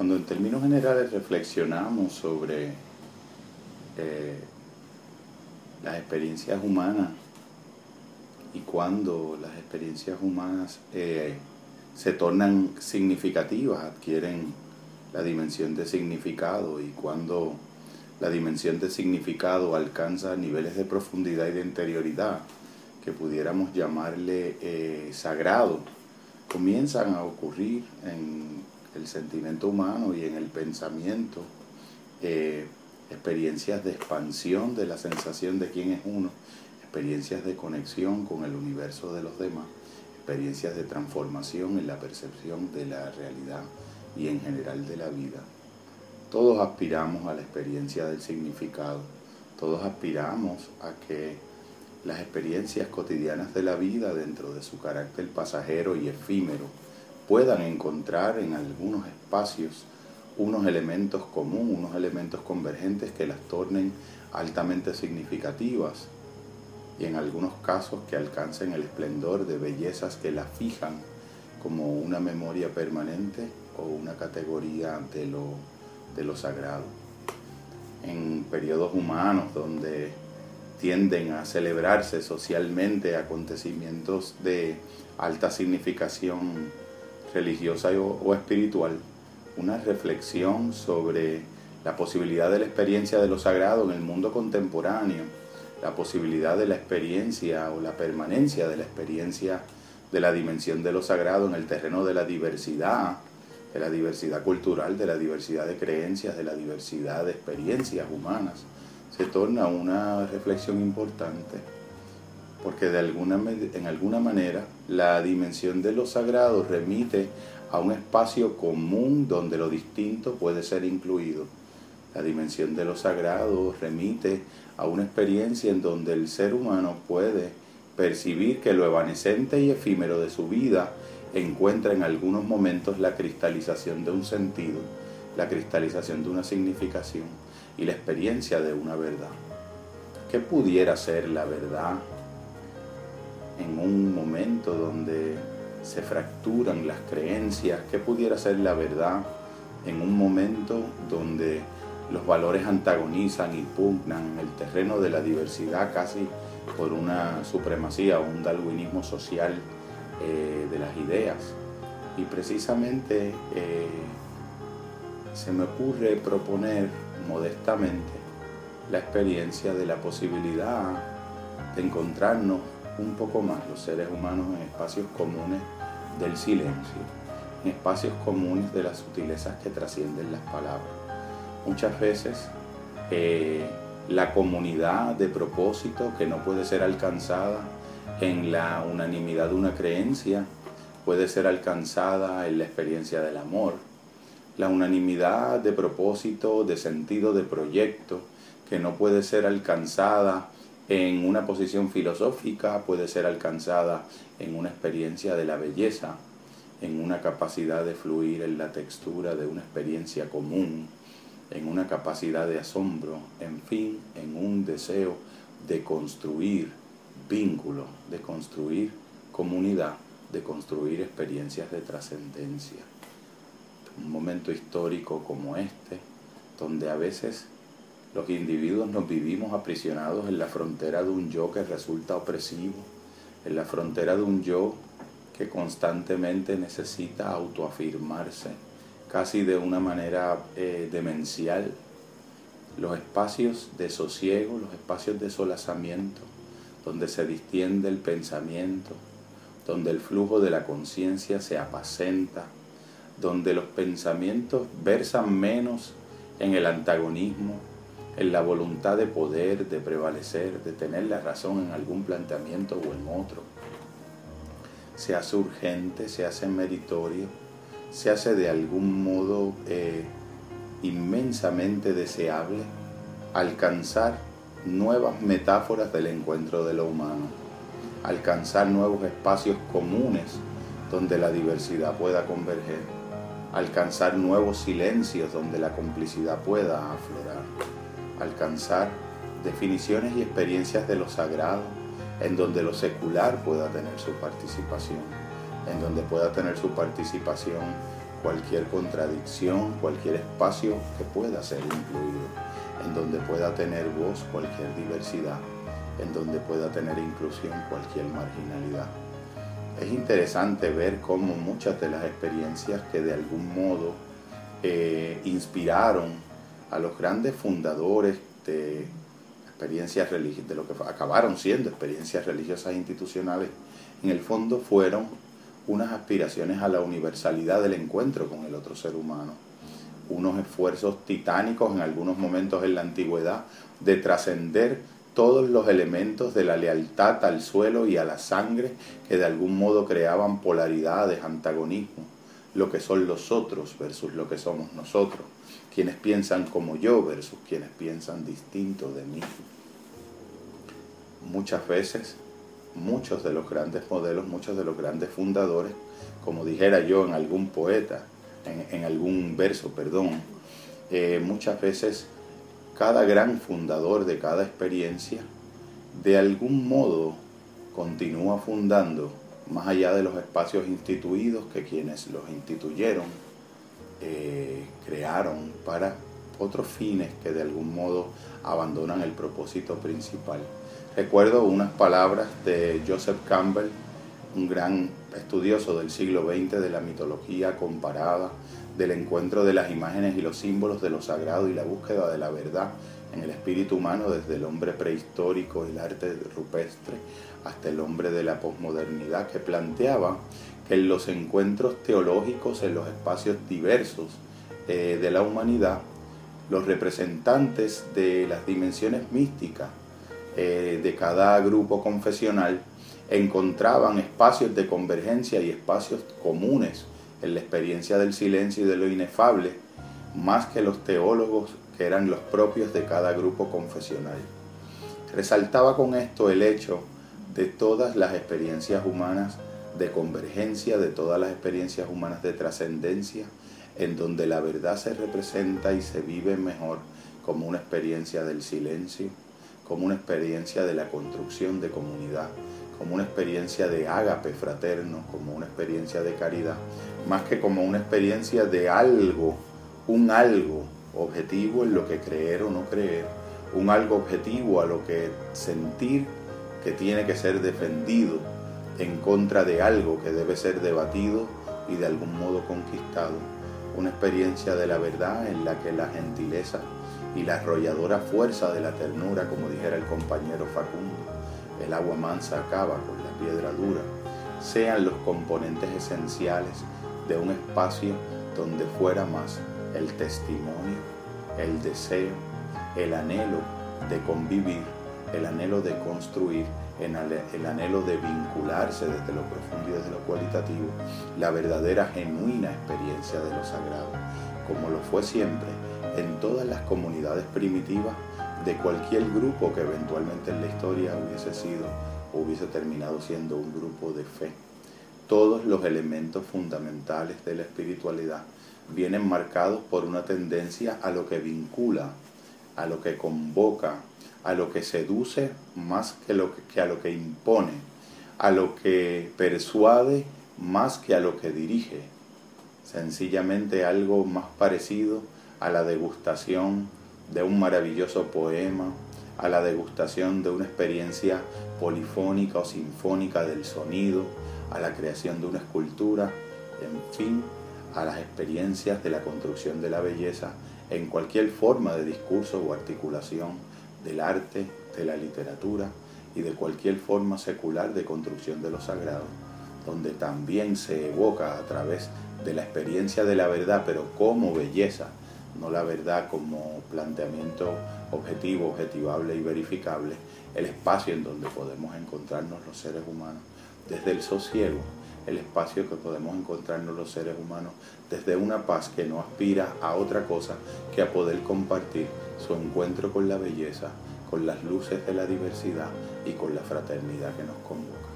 Cuando en términos generales reflexionamos sobre eh, las experiencias humanas y cuando las experiencias humanas eh, se tornan significativas, adquieren la dimensión de significado y cuando la dimensión de significado alcanza niveles de profundidad y de interioridad que pudiéramos llamarle eh, sagrado, comienzan a ocurrir en el sentimiento humano y en el pensamiento eh, experiencias de expansión de la sensación de quién es uno, experiencias de conexión con el universo de los demás, experiencias de transformación en la percepción de la realidad y en general de la vida. Todos aspiramos a la experiencia del significado, todos aspiramos a que las experiencias cotidianas de la vida dentro de su carácter pasajero y efímero puedan encontrar en algunos espacios unos elementos comunes, unos elementos convergentes que las tornen altamente significativas y en algunos casos que alcancen el esplendor de bellezas que las fijan como una memoria permanente o una categoría de lo, de lo sagrado. En periodos humanos donde tienden a celebrarse socialmente acontecimientos de alta significación religiosa o, espiritual, una reflexión sobre la posibilidad de la experiencia de lo sagrado en el mundo contemporáneo, la posibilidad de la experiencia o la permanencia de la experiencia de la dimensión de lo sagrado en el terreno de la diversidad, de la diversidad cultural, de la diversidad de creencias, de la diversidad de experiencias humanas, se torna una reflexión importante, porque de alguna, en alguna manera la dimensión de lo sagrado remite a un espacio común donde lo distinto puede ser incluido. La dimensión de lo sagrado remite a una experiencia en donde el ser humano puede percibir que lo evanescente y efímero de su vida encuentra en algunos momentos la cristalización de un sentido, la cristalización de una significación y la experiencia de una verdad. ¿Qué pudiera ser la verdad en un momento donde se fracturan las creencias? ¿Qué pudiera ser la verdad en un momento donde los valores antagonizan y pugnan el terreno de la diversidad casi por una supremacía o un darwinismo social eh, de las ideas? Y precisamente eh, se me ocurre proponer modestamente la experiencia de la posibilidad de encontrarnos un poco más los seres humanos en espacios comunes del silencio, en espacios comunes de las sutilezas que trascienden las palabras. Muchas veces eh, la comunidad de propósito que no puede ser alcanzada en la unanimidad de una creencia, puede ser alcanzada en la experiencia del amor, la unanimidad de propósito, de sentido de proyecto, que no puede ser alcanzada en una posición filosófica, puede ser alcanzada en una experiencia de la belleza, en una capacidad de fluir en la textura de una experiencia común, en una capacidad de asombro, en fin, en un deseo de construir vínculo, de construir comunidad, de construir experiencias de trascendencia. Un momento histórico como este, donde a veces los individuos nos vivimos aprisionados en la frontera de un yo que resulta opresivo, en la frontera de un yo que constantemente necesita autoafirmarse, casi de una manera eh, demencial. Los espacios de sosiego, los espacios de solazamiento, donde se distiende el pensamiento, donde el flujo de la conciencia se apacenta, donde los pensamientos versan menos en el antagonismo, en la voluntad de poder, de prevalecer, de tener la razón en algún planteamiento o en otro. Se hace urgente, se hace meritorio, se hace de algún modo eh, inmensamente deseable alcanzar nuevas metáforas del encuentro de lo humano, alcanzar nuevos espacios comunes donde la diversidad pueda converger alcanzar nuevos silencios donde la complicidad pueda aflorar, alcanzar definiciones y experiencias de lo sagrado en donde lo secular pueda tener su participación, en donde pueda tener su participación cualquier contradicción, cualquier espacio que pueda ser incluido, en donde pueda tener voz cualquier diversidad, en donde pueda tener inclusión cualquier marginalidad. Es interesante ver cómo muchas de las experiencias que de algún modo eh, inspiraron a los grandes fundadores de experiencias religiosas, de lo que acabaron siendo experiencias religiosas institucionales, en el fondo fueron unas aspiraciones a la universalidad del encuentro con el otro ser humano, unos esfuerzos titánicos en algunos momentos en la antigüedad de trascender todos los elementos de la lealtad al suelo y a la sangre que de algún modo creaban polaridades, antagonismo, lo que son los otros versus lo que somos nosotros, quienes piensan como yo versus quienes piensan distinto de mí. Muchas veces muchos de los grandes modelos, muchos de los grandes fundadores, como dijera yo en algún poeta, en, algún verso, perdón, eh, muchas veces cada gran fundador de cada experiencia, de algún modo continúa fundando más allá de los espacios instituidos que quienes los instituyeron eh, crearon para otros fines que de algún modo abandonan el propósito principal. Recuerdo unas palabras de Joseph Campbell, un gran estudioso del siglo XX de la mitología comparada, del encuentro de las imágenes y los símbolos de lo sagrado y la búsqueda de la verdad en el espíritu humano desde el hombre prehistórico el arte rupestre hasta el hombre de la posmodernidad, que planteaba en los encuentros teológicos en los espacios diversos eh, de la humanidad, los representantes de las dimensiones místicas eh, de cada grupo confesional encontraban espacios de convergencia y espacios comunes en la experiencia del silencio y de lo inefable, más que los teólogos que eran los propios de cada grupo confesional. Resaltaba con esto el hecho de todas las experiencias humanas de convergencia, de todas las experiencias humanas de trascendencia, en donde la verdad se representa y se vive mejor como una experiencia del silencio, como una experiencia de la construcción de comunidad, como una experiencia de ágape fraterno, como una experiencia de caridad, más que como una experiencia de algo, un algo objetivo en lo que creer o no creer, un algo objetivo a lo que sentir que tiene que ser defendido en contra de algo que debe ser debatido y de algún modo conquistado, una experiencia de la verdad en la que la gentileza y la arrolladora fuerza de la ternura, como dijera el compañero Facundo, el agua mansa acaba con la piedra dura, sean los componentes esenciales de un espacio donde fuera más el testimonio, el deseo, el anhelo de convivir, el anhelo de construir, el anhelo de vincularse desde lo profundo y desde lo cualitativo, la verdadera genuina experiencia de lo sagrado, como lo fue siempre en todas las comunidades primitivas de cualquier grupo que eventualmente en la historia hubiese sido o hubiese terminado siendo un grupo de fe. Todos los elementos fundamentales de la espiritualidad vienen marcados por una tendencia a lo que vincula, a lo que convoca, a lo que seduce más que, a lo que impone, a lo que persuade más que a lo que dirige. Sencillamente algo más parecido a la degustación de un maravilloso poema, a la degustación de una experiencia polifónica o sinfónica del sonido, a la creación de una escultura, en fin, a las experiencias de la construcción de la belleza en cualquier forma de discurso o articulación del arte, de la literatura y de cualquier forma secular de construcción de lo sagrado, donde también se evoca a través de la experiencia de la verdad, pero como belleza, no la verdad como planteamiento objetivo, objetivable y verificable, el espacio en donde podemos encontrarnos los seres humanos, desde el sosiego, el espacio que podemos encontrarnos los seres humanos, desde una paz que no aspira a otra cosa que a poder compartir su encuentro con la belleza, con las luces de la diversidad y con la fraternidad que nos convoca.